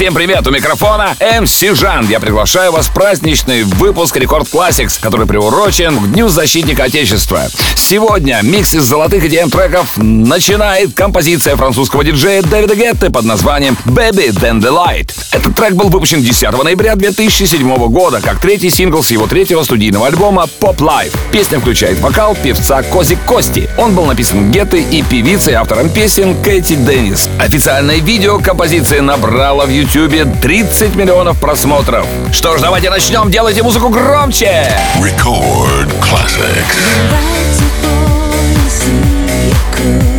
Всем привет, у микрофона МС Жан. Я приглашаю вас в праздничный выпуск Record Classics, который приурочен к Дню Защитника Отечества. Сегодня микс из золотых EDM треков начинает композиция французского диджея Дэвида Гетты под названием Baby When the Light. Этот трек был выпущен 10 ноября 2007 года как третий сингл с его третьего студийного альбома Pop Life. Песня включает вокал певца Кози Кости. Он был написан Геттой и певицей автором песен Кэти Деннис. Официальное видео композиции набрало в YouTube Ютубе 30 миллионов просмотров. Что ж, давайте начнем. Делайте музыку громче. Record Classics. up in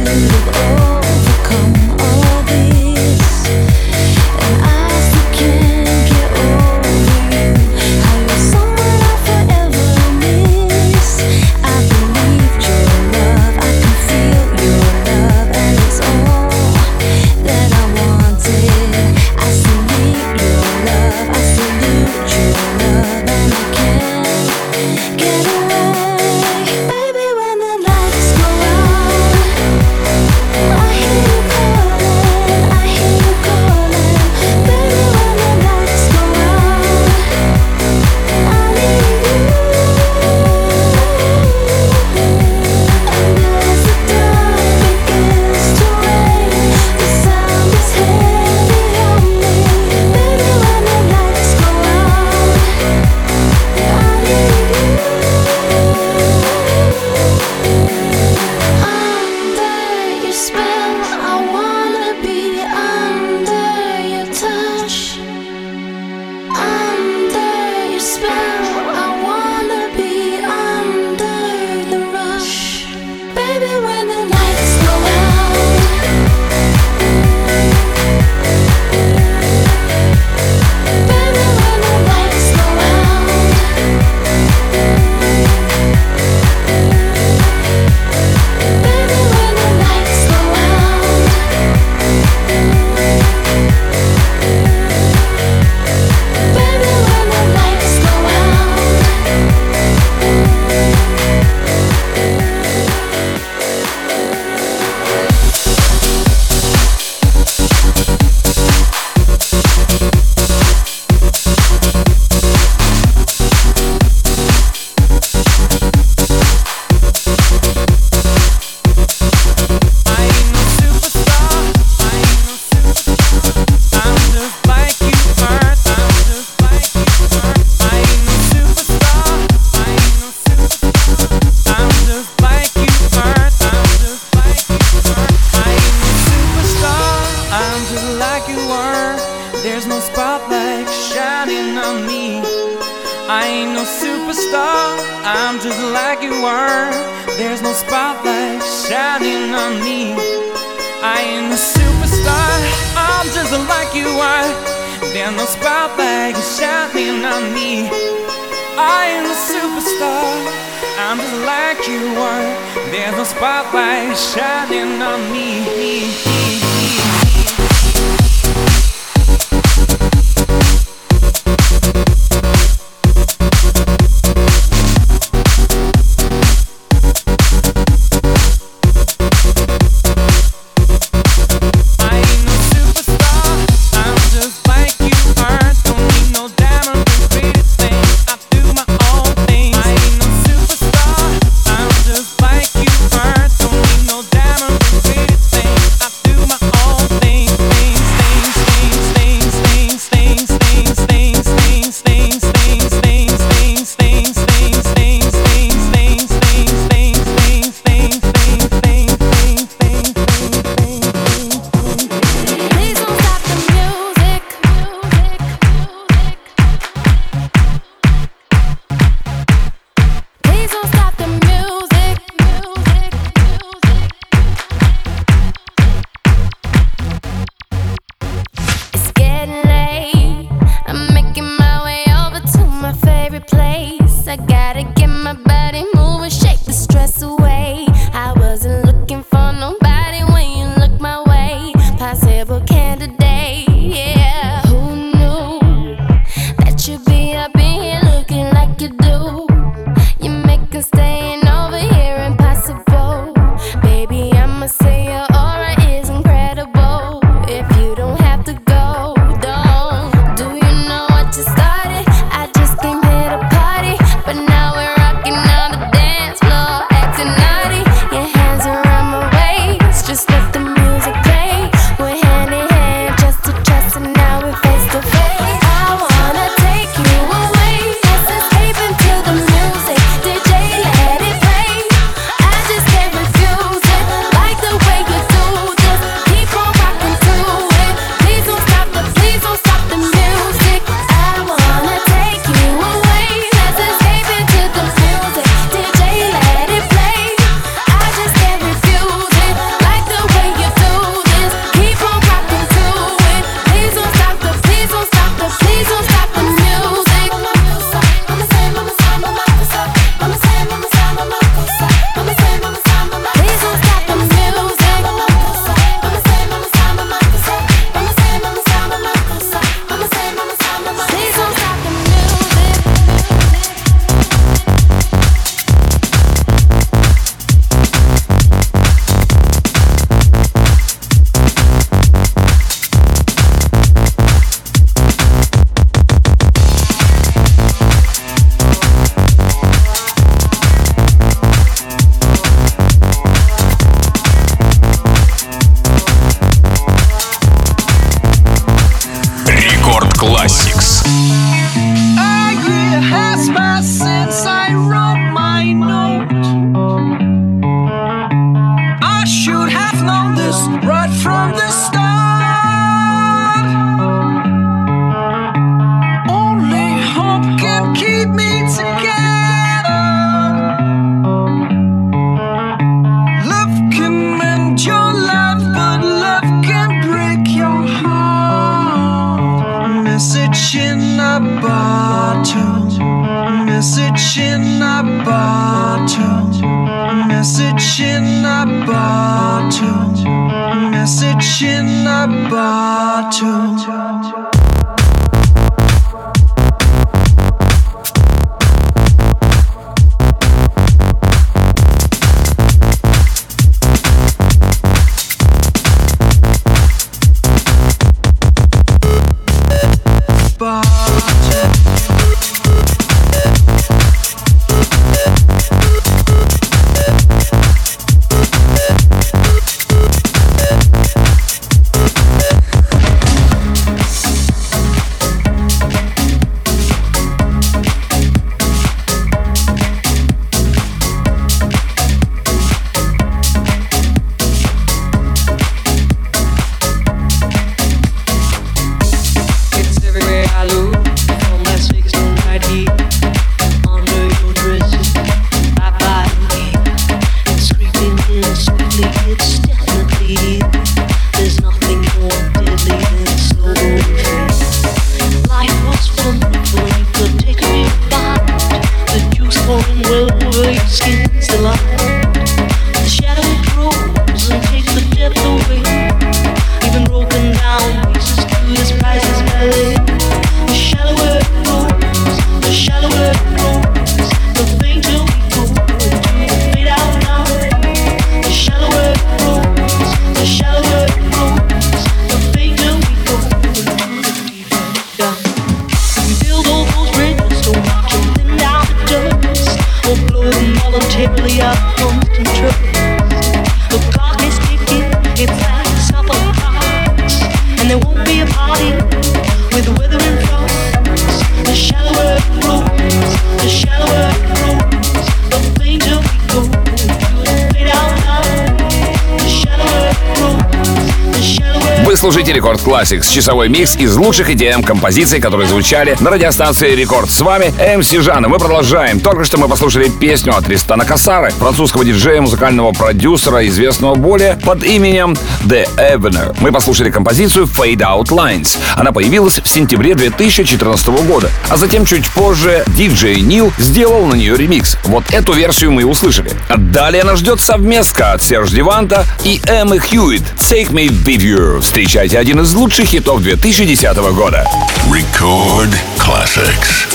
слушаете Record Classics, часовой микс из лучших EDM композиций, которые звучали на радиостанции Рекорд. С вами МС Жан, и мы продолжаем. Только что мы послушали песню от Тристана Касары, французского диджея, музыкального продюсера, известного более под именем The Avener. Мы послушали композицию Fade Out Lines. Она появилась в сентябре 2014 года, а затем чуть позже диджей Нил сделал на нее ремикс. Вот эту версию мы и услышали. А далее нас ждет совместка от Сержа Деванта и Эммы Хьюитт «Take Me With You». Встреча встречайте один из лучших хитов 2010 года. Record Classics.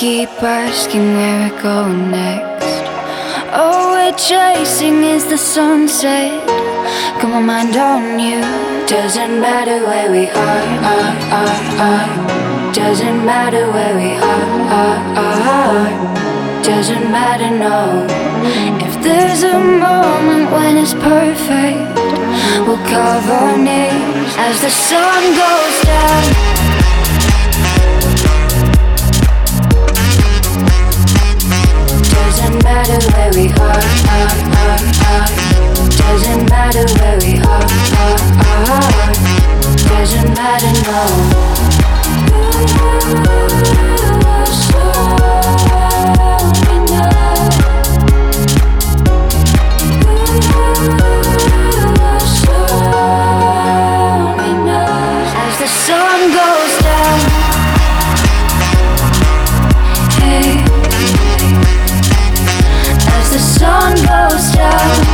keep asking where we're going next. All we're chasing is the sunset. Got my mind on you. Doesn't matter where we are, are, are, are. Doesn't matter where we are, are, are. Doesn't matter, no. If there's a moment when it's perfect, we'll cover our knees as the sun goes down. matter where we are, are, are, are. Doesn't matter where we are, are, are. Doesn't matter no. Ooh, ooh, ooh, ooh, so. just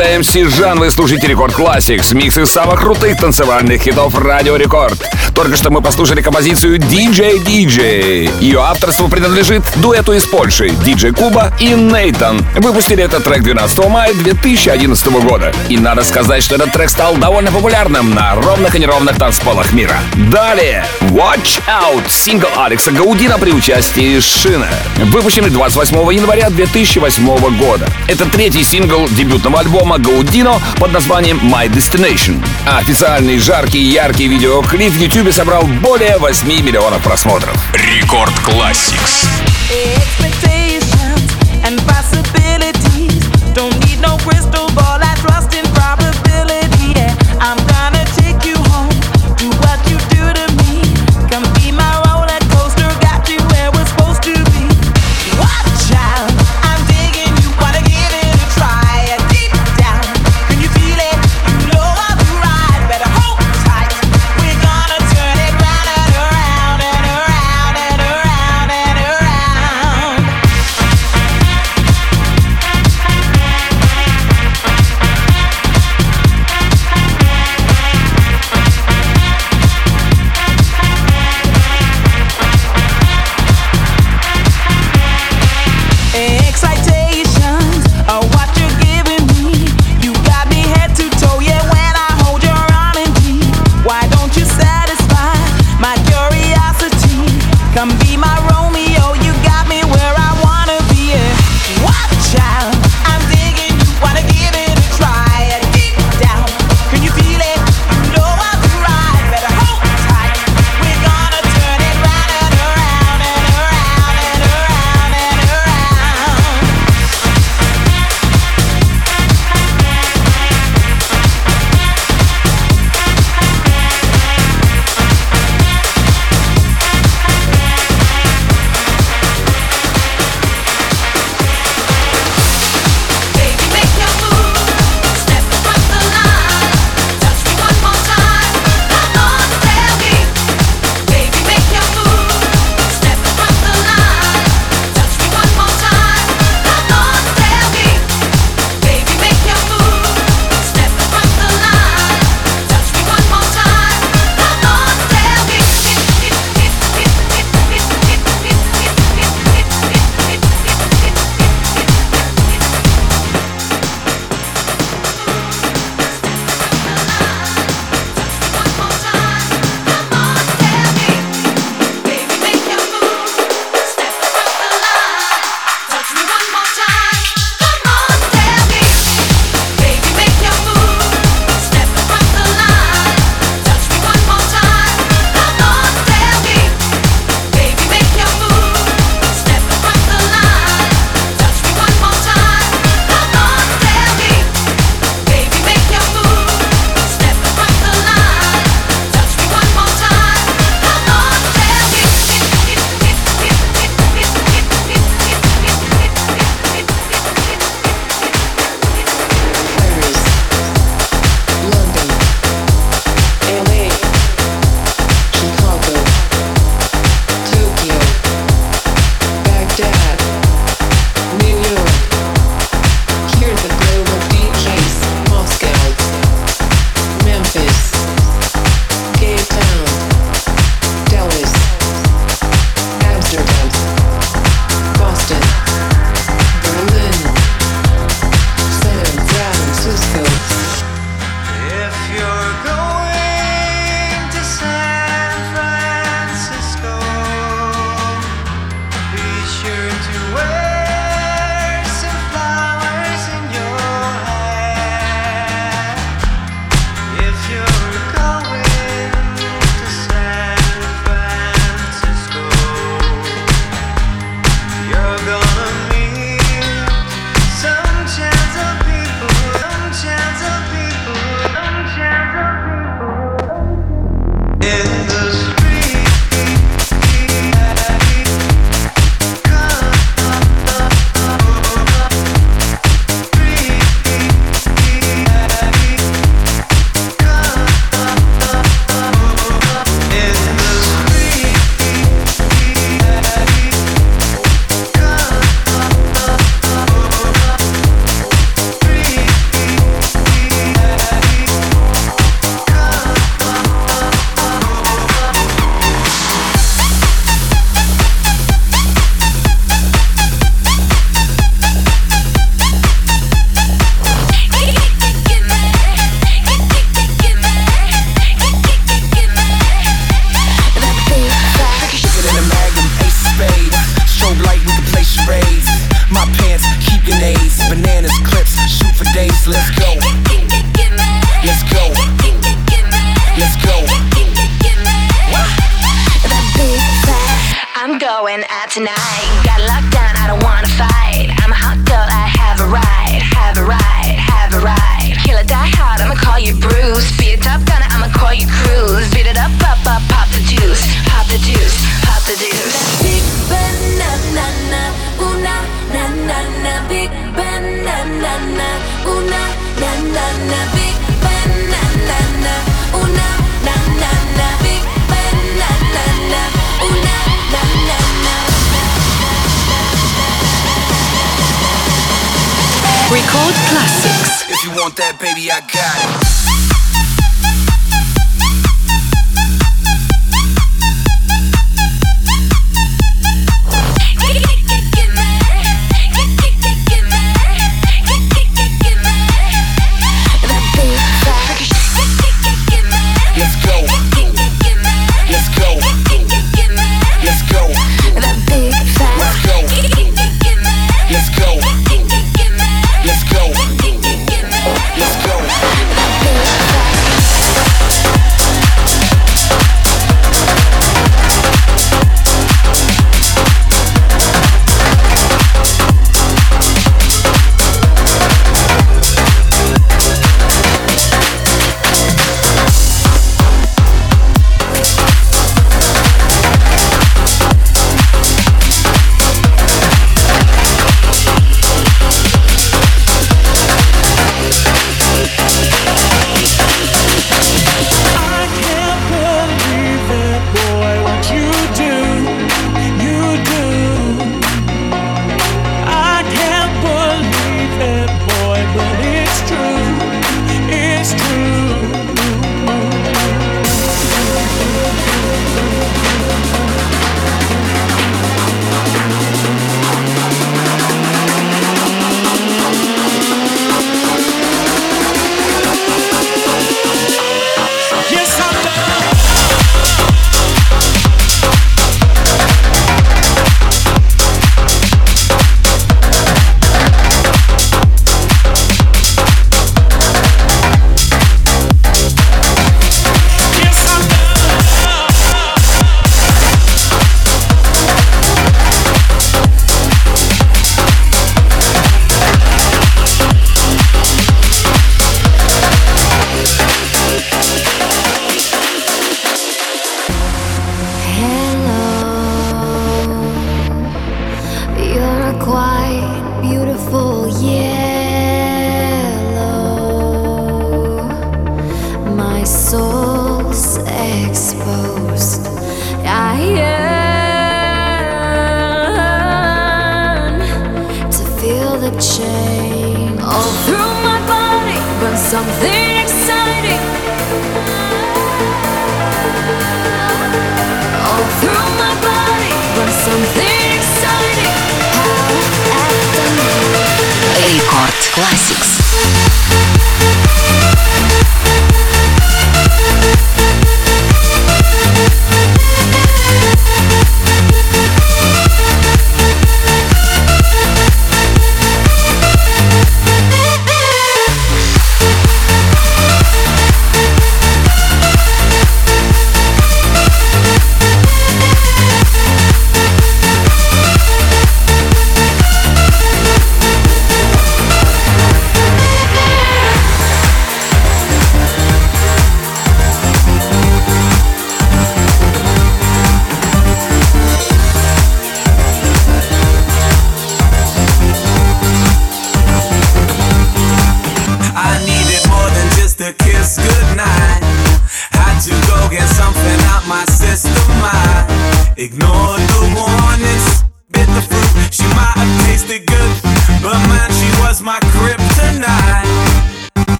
Рекорд МС Жан. Вы слушаете Record Classics, микс из самых крутых танцевальных хитов Радио Рекорд. Только что мы послушали композицию DJ DJ. Ее авторство принадлежит дуэту из Польши DJ Куба и Нейтан. Выпустили этот трек 12 мая 2011 года. И надо сказать, что этот трек стал довольно популярным на ровных и неровных танцполах мира. Далее Watch Out, сингл Алекса Гаудино при участии Шина. Выпущенный 28 января 2008 года. Это третий сингл дебютного альбома Гаудино под названием My Destination. А официальный жаркий и яркий видеоклип в YouTube собрал более 8 миллионов просмотров. Record Classics.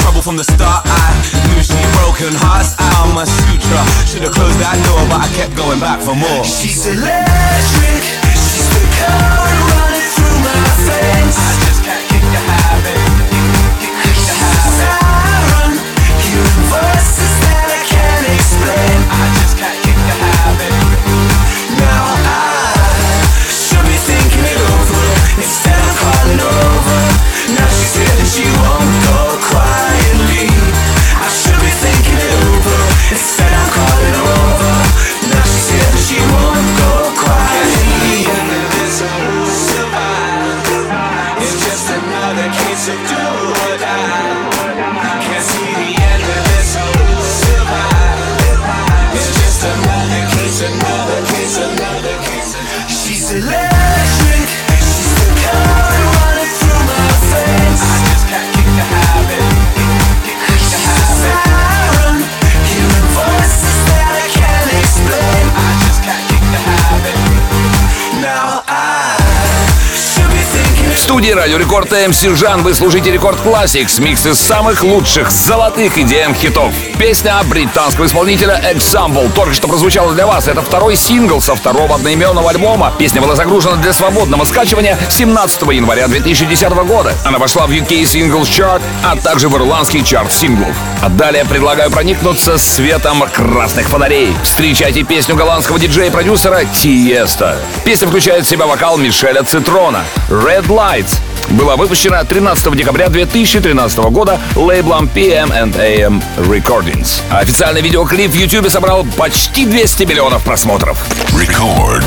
trouble from the start I knew she broken hearts. I'm a sutra Should've closed that door but I kept going back for more. She's electric. She's the current running through my veins. I just can't kick the habit. Эфире Радио Рекорд МС Жан. Вы слушаете Record Classics, микс из самых лучших золотых EDM хитов. Песня британского исполнителя Example только что прозвучала для вас. Это второй сингл со второго одноименного альбома. Песня была загружена для свободного скачивания 17 января 2010 года. Она вошла в UK Singles Chart, а также в ирландский чарт синглов. А далее предлагаю проникнуться светом красных фонарей. Встречайте песню голландского диджея и продюсера Тиеста. Песня включает в себя вокал Мишеля Цитрона. Red Lights была выпущена 13 декабря 2013 года лейблом PM AM Recordings. Официальный видеоклип в YouTube собрал почти 200 миллионов просмотров. Record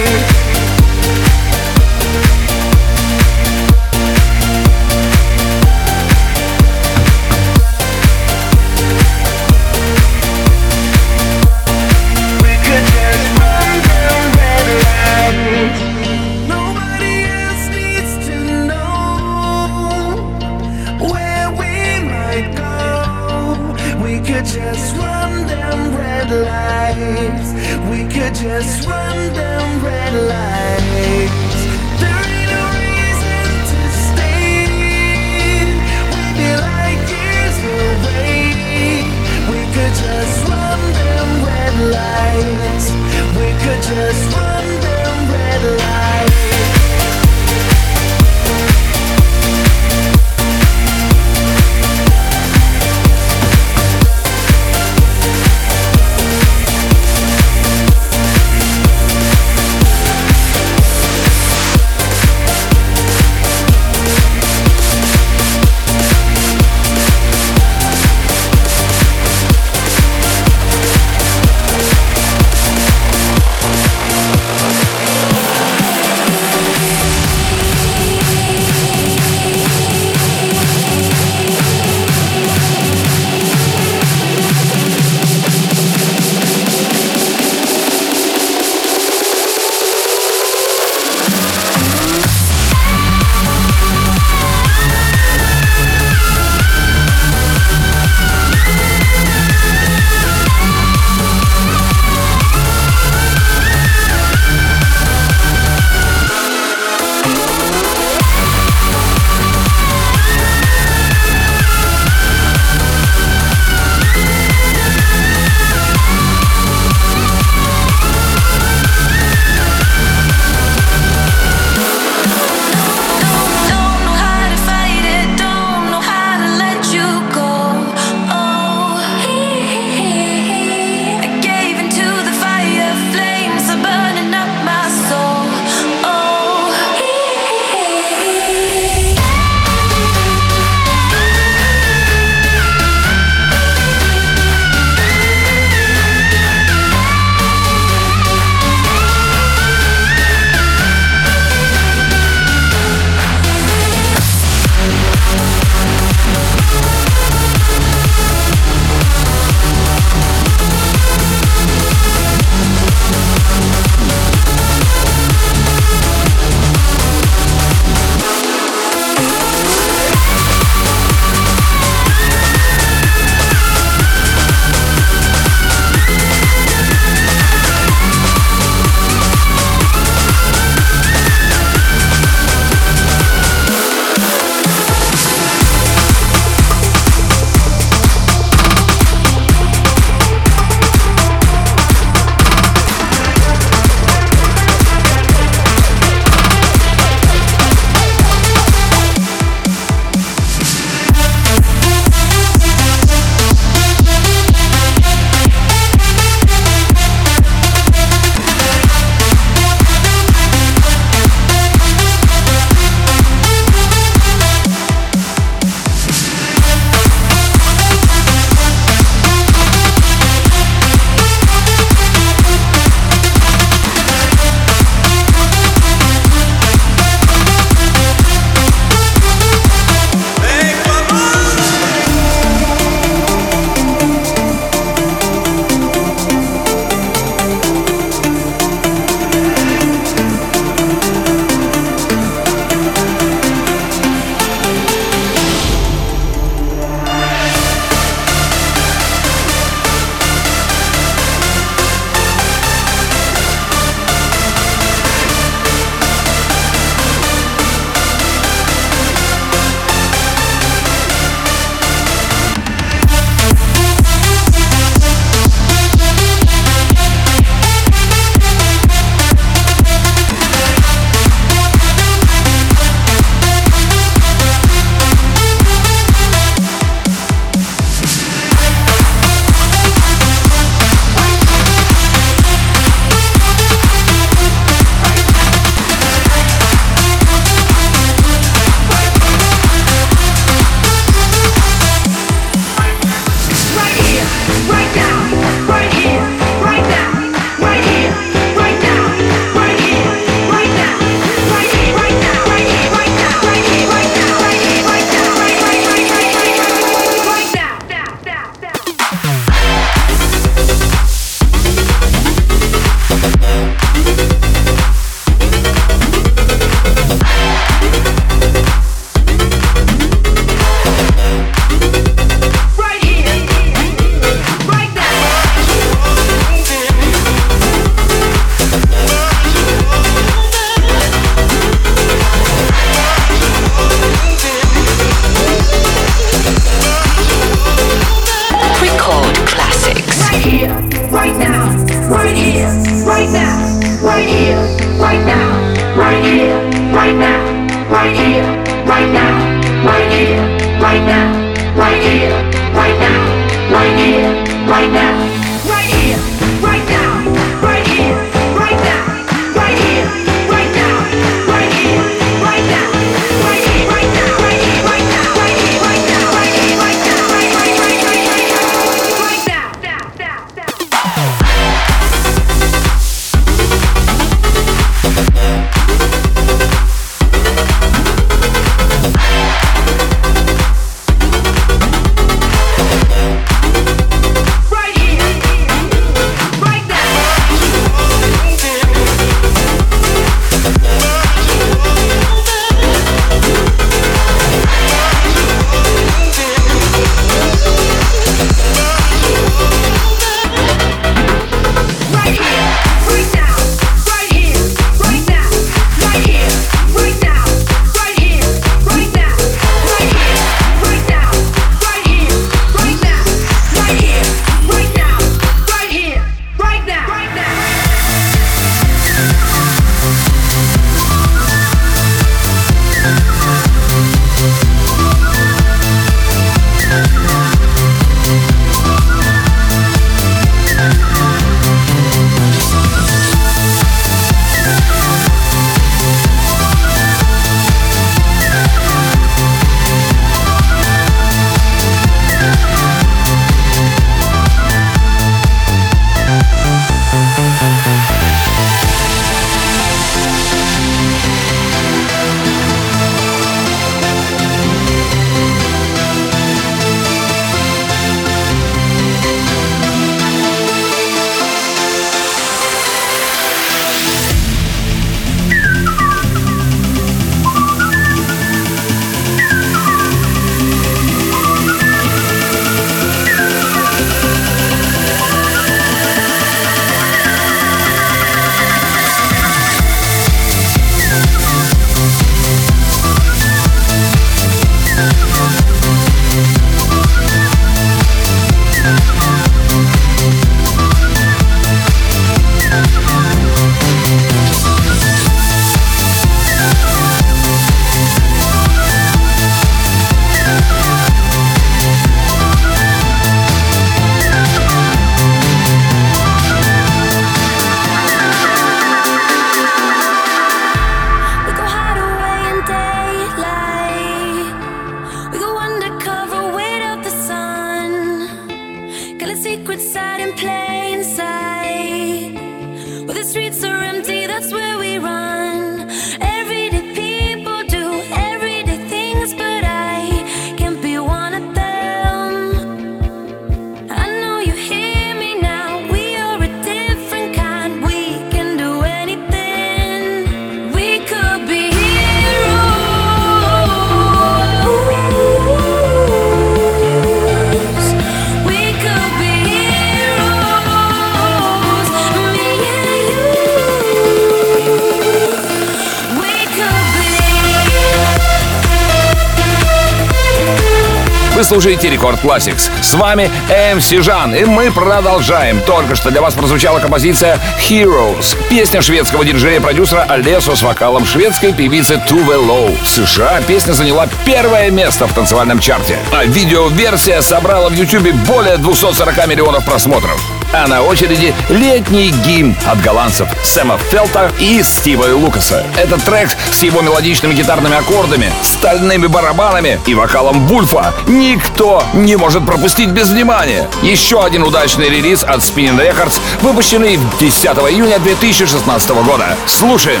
слушаете Рекорд Classics. С вами МС Жан, и мы продолжаем. Только что для вас прозвучала композиция Heroes. Песня шведского диджея-продюсера Олесо с вокалом шведской певицы Туве Лоу. В США песня заняла первое место в танцевальном чарте. А видеоверсия собрала в YouTube более 240 миллионов просмотров. А на очереди летний гимн от голландцев Сэма Фелта и Стива Лукаса. Этот трек с его мелодичными гитарными аккордами, стальными барабанами и вокалом Вульфа никто не может пропустить без внимания. Еще один удачный релиз от Spinning Records, выпущенный 10 июня 2016 года. Слушаем.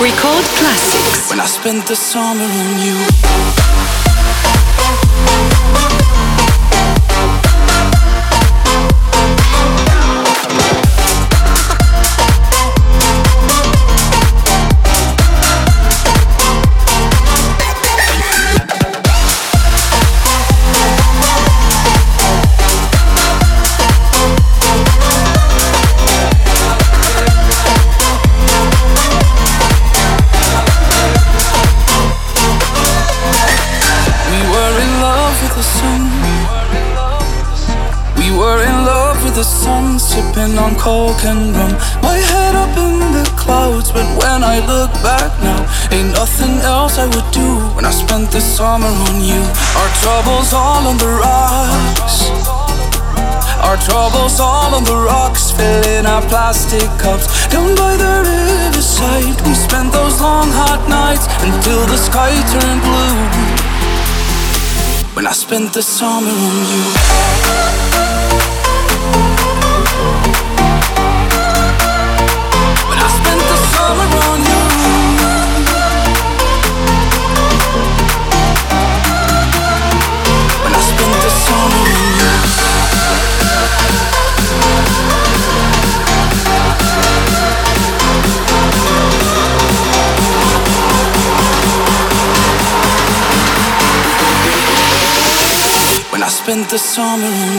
Record Classics. When I spent the summer on you. Coke and rum. My head up in the clouds, but when I look back now. Ain't nothing else I would do when I spent the summer on you. Our troubles all on the rocks. Our troubles all on the rocks, filling our plastic cups. Down by the riverside, we spent those long hot nights until the sky turned blue. When I spent the summer on you. The summer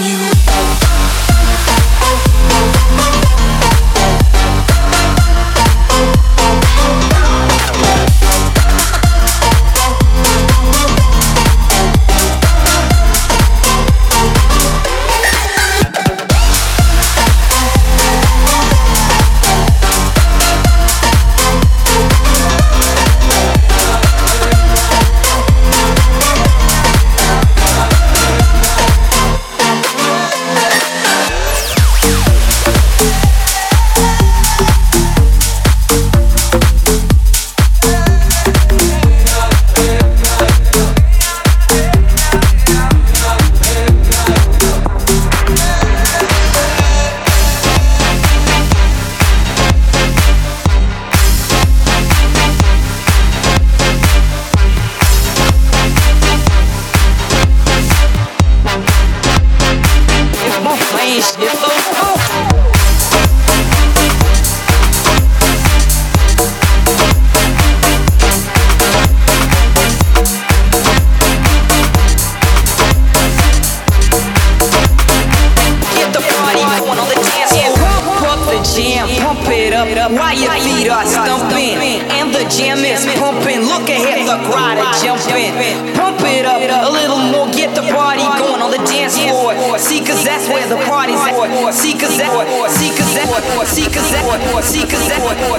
The crowd are jumping. Pump it up a little more, get the party going on the dance floor. See, cause that's where the party's at. See, cause see, cause see, cause see, cause see, cause see, cause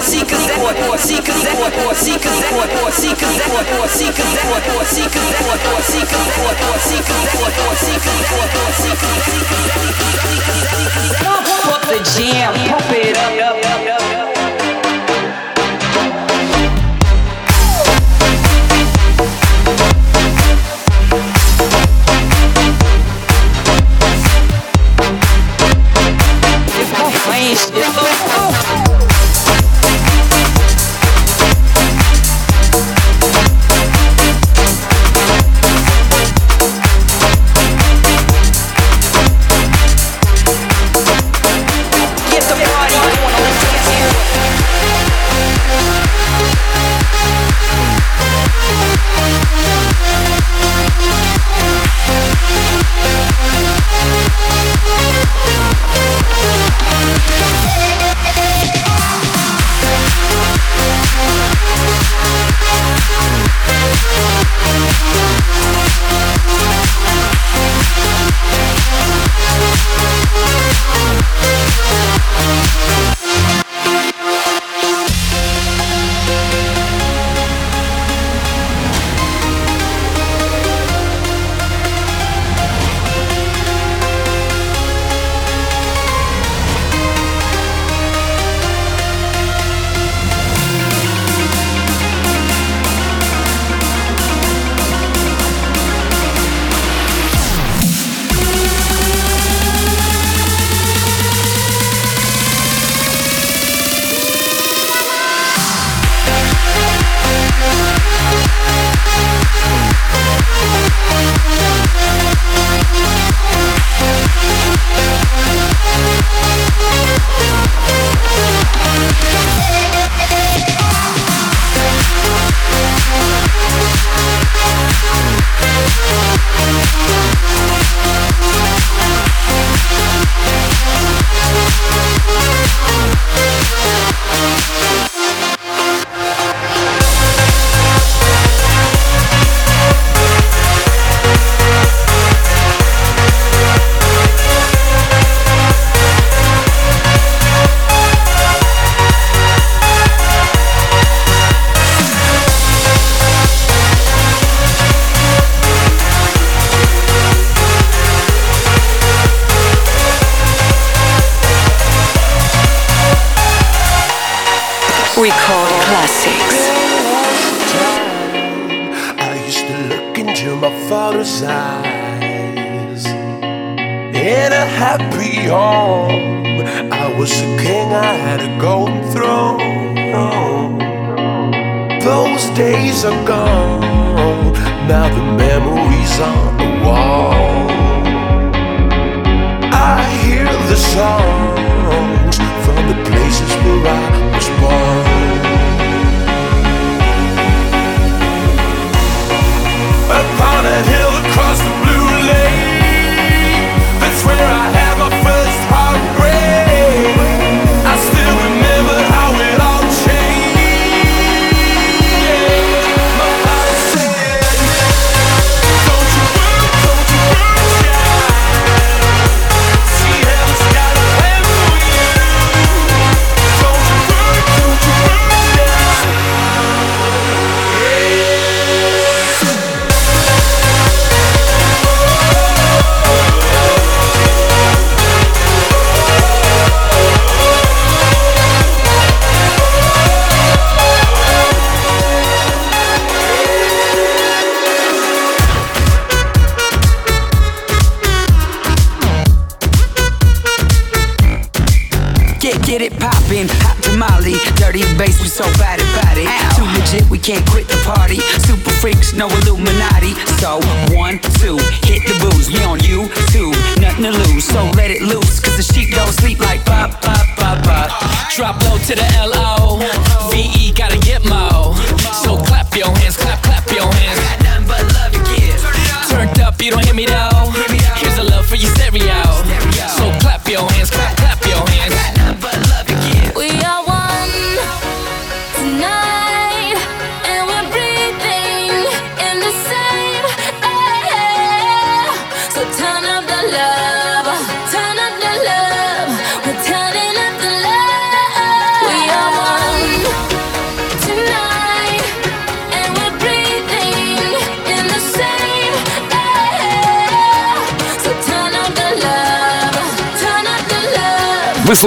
see, cause see, cause see, cause see, cause see, cause see, cause see, cause the jam, pump it up.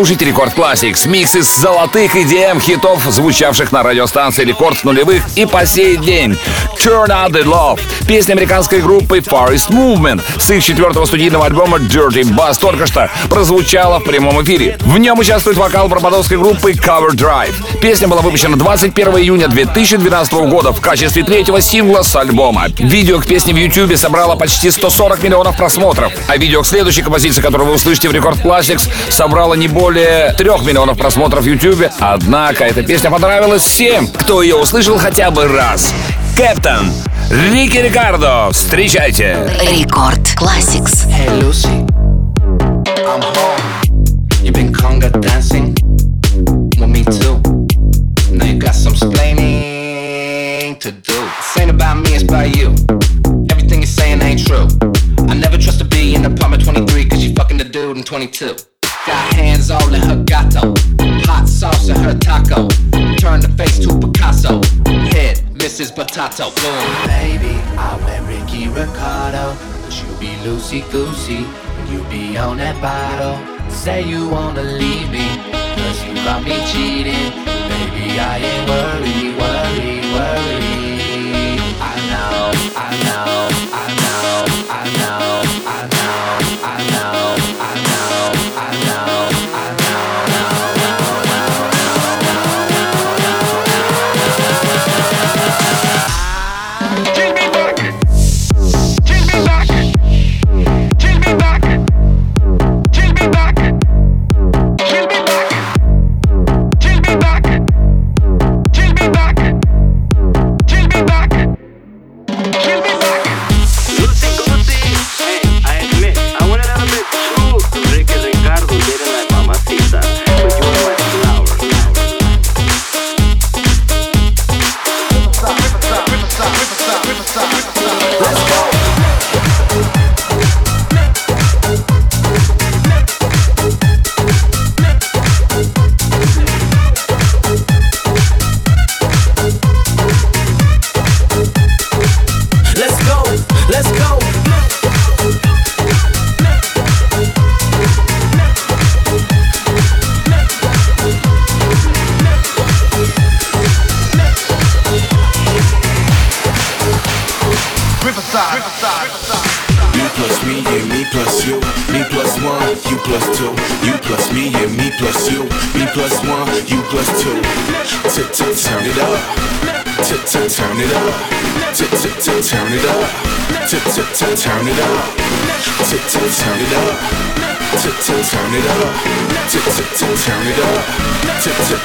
Слушаете Record Classics, микс из золотых EDM хитов, звучавших на радиостанции Рекорд нулевых и по сей день. Turn Up The Love. Песня американской группы Far East Movement с их четвертого студийного альбома Dirty Bass только что прозвучала в прямом эфире. В нем участвует вокал барбадосской группы Cover Drive. Песня была выпущена 21 июня 2012 года в качестве третьего сингла с альбома. Видео к песне в YouTube собрало почти 140 миллионов просмотров, а видео к следующей композиции, которую вы услышите в Record Classics, собрало не более 3 миллионов просмотров в YouTube. Однако эта песня понравилась всем, кто ее услышал хотя бы раз. Кэптон, Рики Рикардо, встречайте! Рекорд Classics. Hey Lucy, I'm home. You been conga dancing? Well, me too. Now you got some explaining to do. This ain't about me, it's about you. Everything you're saying ain't true. I never trust a B in apartment 23 cause you fucking the dude in 22. Got hands all in her gato. Hot sauce in her taco. Turn the face to Picasso. Head, is Potato. Boom. Baby, I went Ricky Ricardo. But you be loosey goosey. You be on that bottle. Say you wanna leave me. Cause you caught me cheating. Baby, I ain't worried, worried, worried.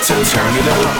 So turn it up.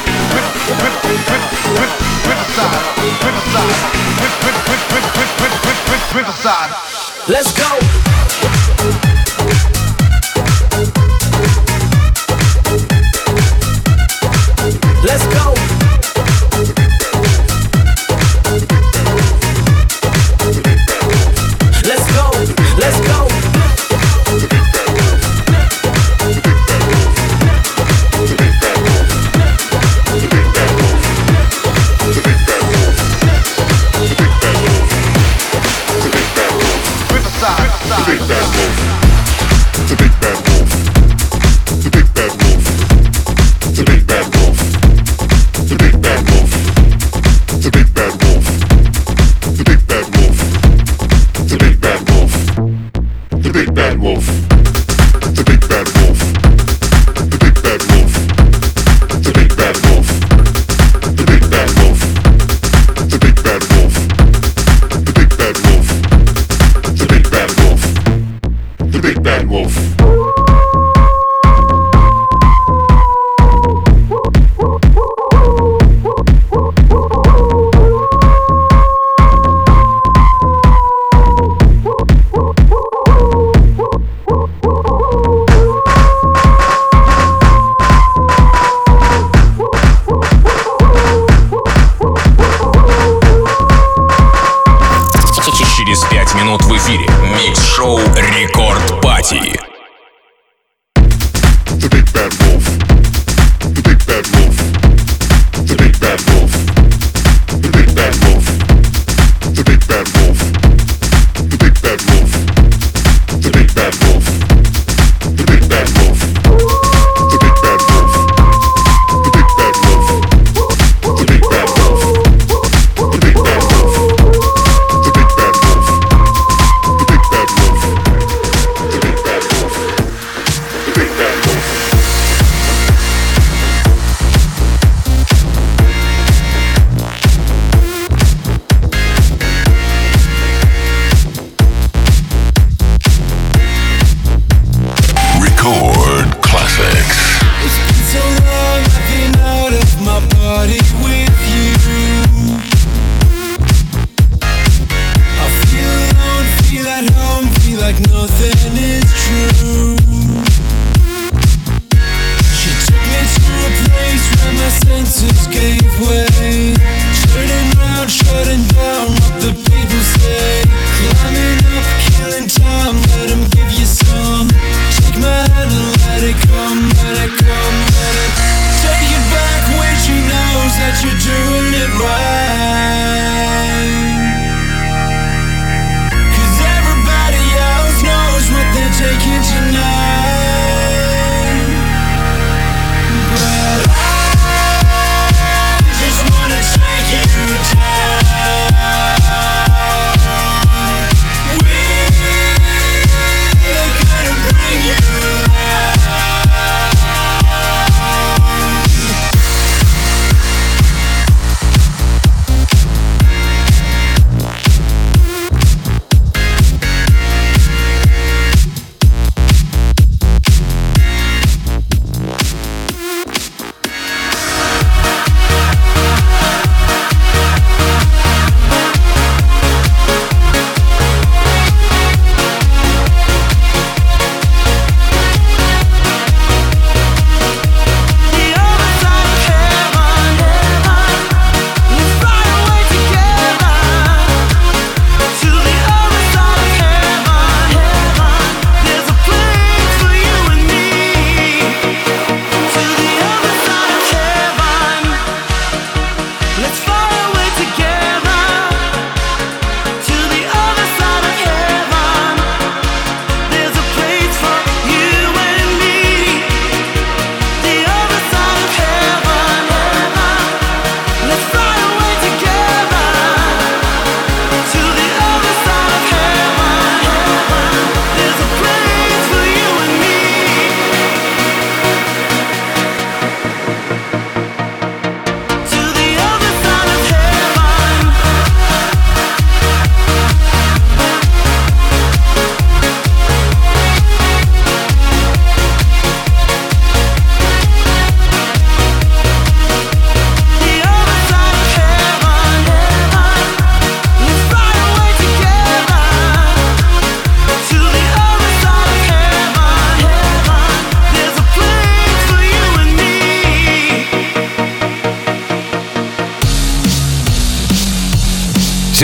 Bad Wolf.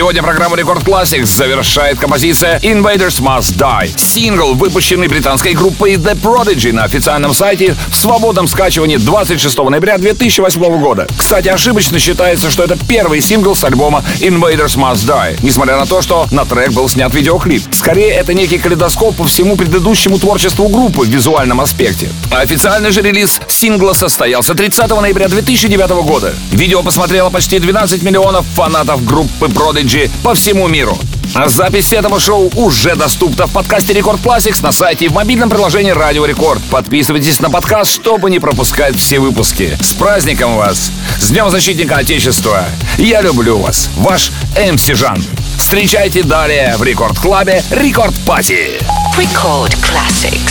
Сегодня программу Рекорд Classics завершает композиция Invaders Must Die. Сингл, выпущенный британской группой The Prodigy на официальном сайте в свободном скачивании 26 ноября 2008 года. Кстати, ошибочно считается, что это первый сингл с альбома Invaders Must Die, несмотря на то, что на трек был снят видеоклип. Скорее, это некий калейдоскоп по всему предыдущему творчеству группы в визуальном аспекте. Официальный же релиз сингла состоялся 30 ноября 2009 года. Видео посмотрело почти 12 миллионов фанатов группы Prodigy по всему миру. А запись этого шоу уже доступна в подкасте Record Classics на сайте и в мобильном приложении Радио Рекорд. Подписывайтесь на подкаст, чтобы не пропускать все выпуски. С праздником вас! С Днем Защитника Отечества! Я люблю вас! Ваш МС Жан. Встречайте далее в Record Club е Record Party. Record Classics.